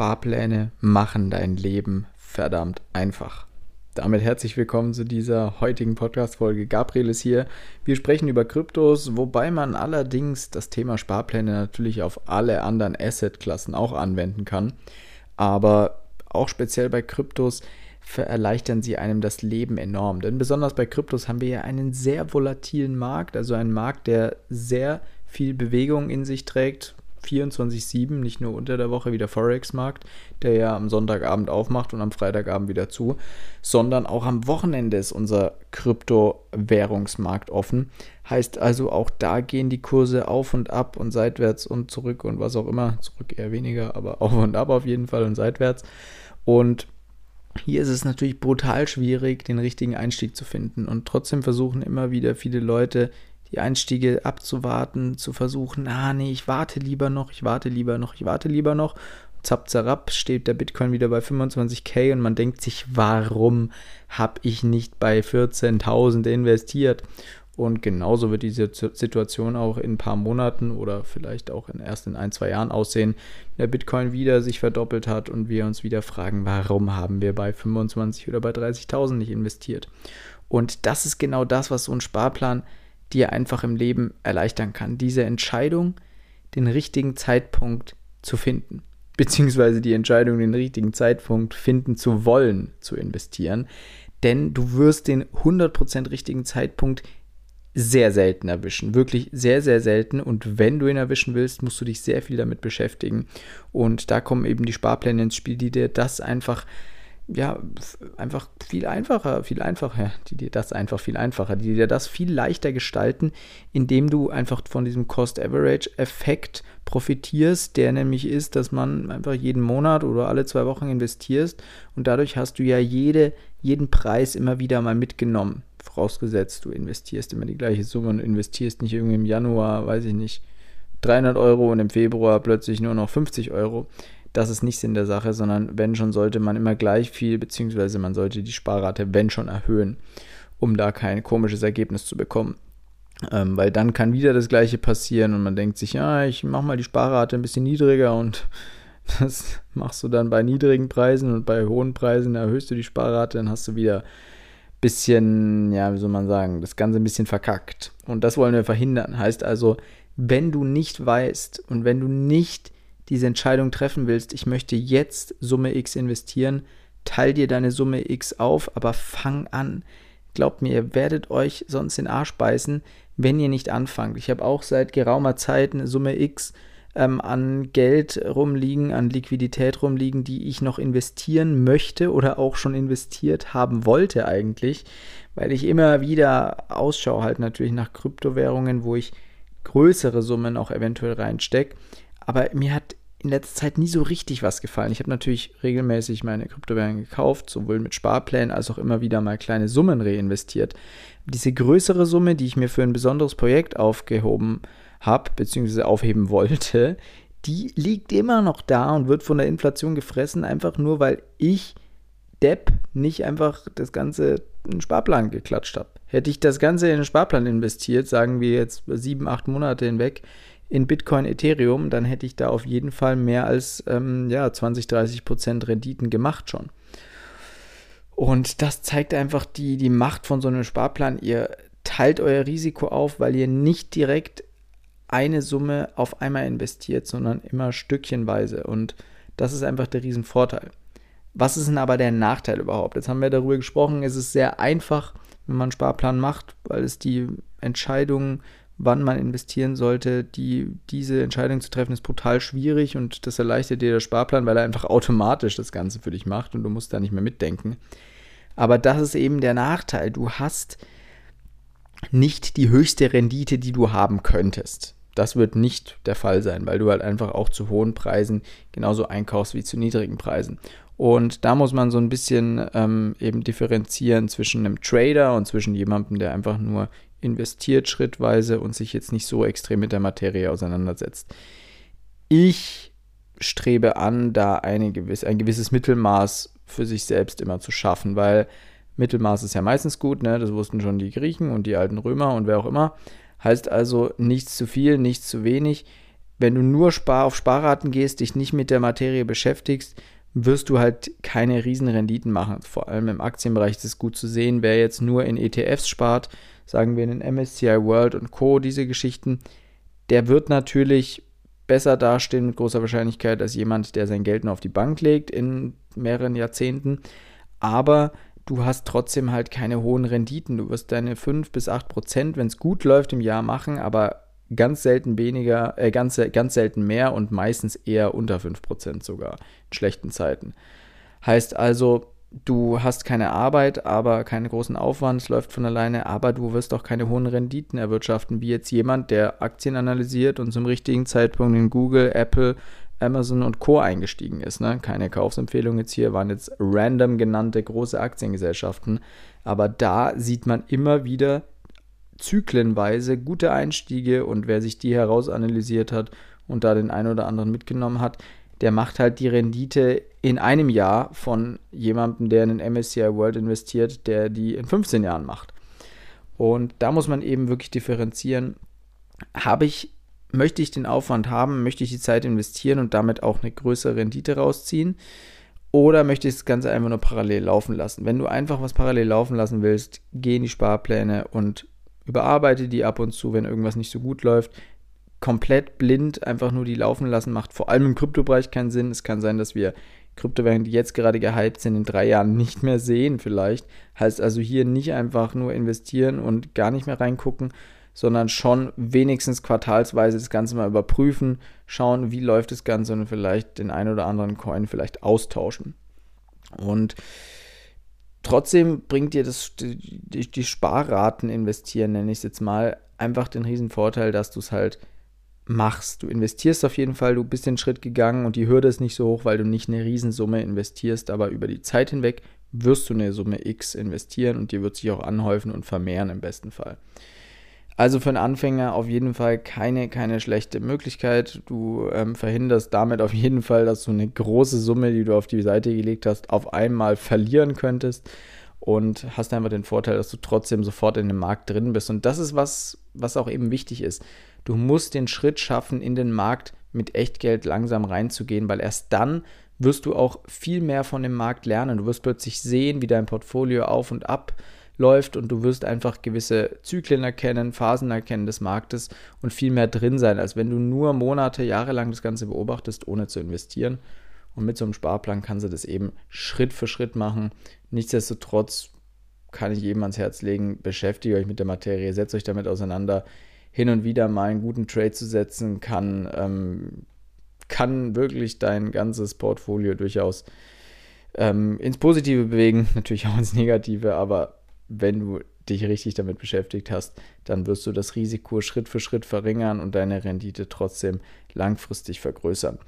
Sparpläne machen dein Leben verdammt einfach. Damit herzlich willkommen zu dieser heutigen Podcast-Folge. Gabriel ist hier. Wir sprechen über Kryptos, wobei man allerdings das Thema Sparpläne natürlich auf alle anderen Asset-Klassen auch anwenden kann. Aber auch speziell bei Kryptos erleichtern sie einem das Leben enorm. Denn besonders bei Kryptos haben wir ja einen sehr volatilen Markt, also einen Markt, der sehr viel Bewegung in sich trägt. 24-7, nicht nur unter der Woche wie der Forex-Markt, der ja am Sonntagabend aufmacht und am Freitagabend wieder zu, sondern auch am Wochenende ist unser Kryptowährungsmarkt offen. Heißt also, auch da gehen die Kurse auf und ab und seitwärts und zurück und was auch immer. Zurück eher weniger, aber auf und ab auf jeden Fall und seitwärts. Und hier ist es natürlich brutal schwierig, den richtigen Einstieg zu finden. Und trotzdem versuchen immer wieder viele Leute, die Einstiege abzuwarten, zu versuchen, ah nee, ich warte lieber noch, ich warte lieber noch, ich warte lieber noch. Zapp, zerab, steht der Bitcoin wieder bei 25k und man denkt sich, warum habe ich nicht bei 14.000 investiert? Und genauso wird diese Situation auch in ein paar Monaten oder vielleicht auch in, erst in ein, zwei Jahren aussehen, wenn der Bitcoin wieder sich verdoppelt hat und wir uns wieder fragen, warum haben wir bei 25 oder bei 30.000 nicht investiert? Und das ist genau das, was so ein Sparplan dir einfach im Leben erleichtern kann. Diese Entscheidung, den richtigen Zeitpunkt zu finden, beziehungsweise die Entscheidung, den richtigen Zeitpunkt finden zu wollen, zu investieren. Denn du wirst den 100% richtigen Zeitpunkt sehr selten erwischen. Wirklich sehr, sehr selten. Und wenn du ihn erwischen willst, musst du dich sehr viel damit beschäftigen. Und da kommen eben die Sparpläne ins Spiel, die dir das einfach ja, einfach viel einfacher, viel einfacher, die dir das einfach viel einfacher, die dir das viel leichter gestalten, indem du einfach von diesem Cost-Average-Effekt profitierst, der nämlich ist, dass man einfach jeden Monat oder alle zwei Wochen investierst und dadurch hast du ja jede, jeden Preis immer wieder mal mitgenommen. Vorausgesetzt, du investierst immer die gleiche Summe und investierst nicht irgendwie im Januar, weiß ich nicht, 300 Euro und im Februar plötzlich nur noch 50 Euro das ist nicht Sinn der Sache, sondern wenn schon, sollte man immer gleich viel, beziehungsweise man sollte die Sparrate, wenn schon, erhöhen, um da kein komisches Ergebnis zu bekommen. Ähm, weil dann kann wieder das Gleiche passieren und man denkt sich, ja, ich mache mal die Sparrate ein bisschen niedriger und das machst du dann bei niedrigen Preisen und bei hohen Preisen erhöhst du die Sparrate, dann hast du wieder ein bisschen, ja, wie soll man sagen, das Ganze ein bisschen verkackt. Und das wollen wir verhindern. Heißt also, wenn du nicht weißt und wenn du nicht diese Entscheidung treffen willst, ich möchte jetzt Summe X investieren, teil dir deine Summe X auf, aber fang an. Glaubt mir, ihr werdet euch sonst den Arsch beißen, wenn ihr nicht anfangt. Ich habe auch seit geraumer Zeit eine Summe X ähm, an Geld rumliegen, an Liquidität rumliegen, die ich noch investieren möchte oder auch schon investiert haben wollte eigentlich, weil ich immer wieder Ausschau halt natürlich nach Kryptowährungen, wo ich größere Summen auch eventuell reinstecke. Aber mir hat in letzter Zeit nie so richtig was gefallen. Ich habe natürlich regelmäßig meine Kryptowährungen gekauft, sowohl mit Sparplänen als auch immer wieder mal kleine Summen reinvestiert. Diese größere Summe, die ich mir für ein besonderes Projekt aufgehoben habe, beziehungsweise aufheben wollte, die liegt immer noch da und wird von der Inflation gefressen, einfach nur weil ich, Depp, nicht einfach das Ganze in den Sparplan geklatscht habe. Hätte ich das Ganze in den Sparplan investiert, sagen wir jetzt sieben, acht Monate hinweg, in Bitcoin, Ethereum, dann hätte ich da auf jeden Fall mehr als ähm, ja, 20, 30 Prozent Renditen gemacht schon. Und das zeigt einfach die, die Macht von so einem Sparplan. Ihr teilt euer Risiko auf, weil ihr nicht direkt eine Summe auf einmal investiert, sondern immer stückchenweise. Und das ist einfach der Riesenvorteil. Was ist denn aber der Nachteil überhaupt? Jetzt haben wir darüber gesprochen, es ist sehr einfach, wenn man einen Sparplan macht, weil es die Entscheidungen wann man investieren sollte. Die, diese Entscheidung zu treffen ist brutal schwierig und das erleichtert dir der Sparplan, weil er einfach automatisch das Ganze für dich macht und du musst da nicht mehr mitdenken. Aber das ist eben der Nachteil. Du hast nicht die höchste Rendite, die du haben könntest. Das wird nicht der Fall sein, weil du halt einfach auch zu hohen Preisen genauso einkaufst wie zu niedrigen Preisen. Und da muss man so ein bisschen ähm, eben differenzieren zwischen einem Trader und zwischen jemandem, der einfach nur investiert schrittweise und sich jetzt nicht so extrem mit der Materie auseinandersetzt. Ich strebe an, da eine gewisse, ein gewisses Mittelmaß für sich selbst immer zu schaffen, weil Mittelmaß ist ja meistens gut, ne? das wussten schon die Griechen und die alten Römer und wer auch immer. Heißt also nichts zu viel, nichts zu wenig. wenn du nur auf Sparraten gehst, dich nicht mit der Materie beschäftigst, wirst du halt keine riesen Renditen machen. Vor allem im Aktienbereich ist es gut zu sehen, wer jetzt nur in ETFs spart, sagen wir in den MSCI World und Co., diese Geschichten, der wird natürlich besser dastehen mit großer Wahrscheinlichkeit als jemand, der sein Geld nur auf die Bank legt in mehreren Jahrzehnten. Aber du hast trotzdem halt keine hohen Renditen. Du wirst deine 5 bis 8 Prozent, wenn es gut läuft, im Jahr machen, aber ganz selten weniger, äh, ganz, ganz selten mehr und meistens eher unter 5% sogar in schlechten Zeiten. Heißt also, du hast keine Arbeit, aber keinen großen Aufwand, es läuft von alleine, aber du wirst auch keine hohen Renditen erwirtschaften, wie jetzt jemand, der Aktien analysiert und zum richtigen Zeitpunkt in Google, Apple, Amazon und Co. eingestiegen ist. Ne? Keine Kaufsempfehlung jetzt hier, waren jetzt random genannte große Aktiengesellschaften, aber da sieht man immer wieder zyklenweise gute Einstiege und wer sich die herausanalysiert hat und da den einen oder anderen mitgenommen hat, der macht halt die Rendite in einem Jahr von jemandem, der in den MSCI World investiert, der die in 15 Jahren macht. Und da muss man eben wirklich differenzieren. Habe ich, möchte ich den Aufwand haben, möchte ich die Zeit investieren und damit auch eine größere Rendite rausziehen? Oder möchte ich das Ganze einfach nur parallel laufen lassen? Wenn du einfach was parallel laufen lassen willst, geh in die Sparpläne und überarbeite die ab und zu, wenn irgendwas nicht so gut läuft. Komplett blind einfach nur die laufen lassen macht vor allem im Kryptobereich keinen Sinn. Es kann sein, dass wir Kryptowährungen, die jetzt gerade gehypt sind, in drei Jahren nicht mehr sehen vielleicht. Heißt also hier nicht einfach nur investieren und gar nicht mehr reingucken, sondern schon wenigstens quartalsweise das Ganze mal überprüfen, schauen, wie läuft das Ganze und vielleicht den einen oder anderen Coin vielleicht austauschen. Und Trotzdem bringt dir das, die, die Sparraten investieren, nenne ich es jetzt mal, einfach den riesen Vorteil, dass du es halt machst. Du investierst auf jeden Fall, du bist den Schritt gegangen und die Hürde ist nicht so hoch, weil du nicht eine Riesensumme investierst, aber über die Zeit hinweg wirst du eine Summe X investieren und die wird sich auch anhäufen und vermehren im besten Fall. Also für einen Anfänger auf jeden Fall keine, keine schlechte Möglichkeit. Du ähm, verhinderst damit auf jeden Fall, dass du eine große Summe, die du auf die Seite gelegt hast, auf einmal verlieren könntest und hast einfach den Vorteil, dass du trotzdem sofort in dem Markt drin bist. Und das ist was, was auch eben wichtig ist. Du musst den Schritt schaffen, in den Markt mit Echtgeld langsam reinzugehen, weil erst dann wirst du auch viel mehr von dem Markt lernen. Du wirst plötzlich sehen, wie dein Portfolio auf und ab läuft und du wirst einfach gewisse Zyklen erkennen, Phasen erkennen des Marktes und viel mehr drin sein, als wenn du nur Monate, Jahre lang das Ganze beobachtest, ohne zu investieren. Und mit so einem Sparplan kannst du das eben Schritt für Schritt machen. Nichtsdestotrotz kann ich jedem ans Herz legen, beschäftigt euch mit der Materie, setzt euch damit auseinander. Hin und wieder mal einen guten Trade zu setzen, kann, ähm, kann wirklich dein ganzes Portfolio durchaus ähm, ins Positive bewegen, natürlich auch ins Negative, aber wenn du dich richtig damit beschäftigt hast, dann wirst du das Risiko Schritt für Schritt verringern und deine Rendite trotzdem langfristig vergrößern.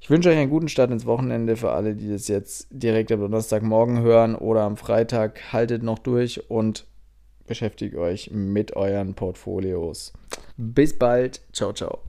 Ich wünsche euch einen guten Start ins Wochenende für alle, die das jetzt direkt am Donnerstagmorgen hören oder am Freitag. Haltet noch durch und beschäftigt euch mit euren Portfolios. Bis bald. Ciao, ciao.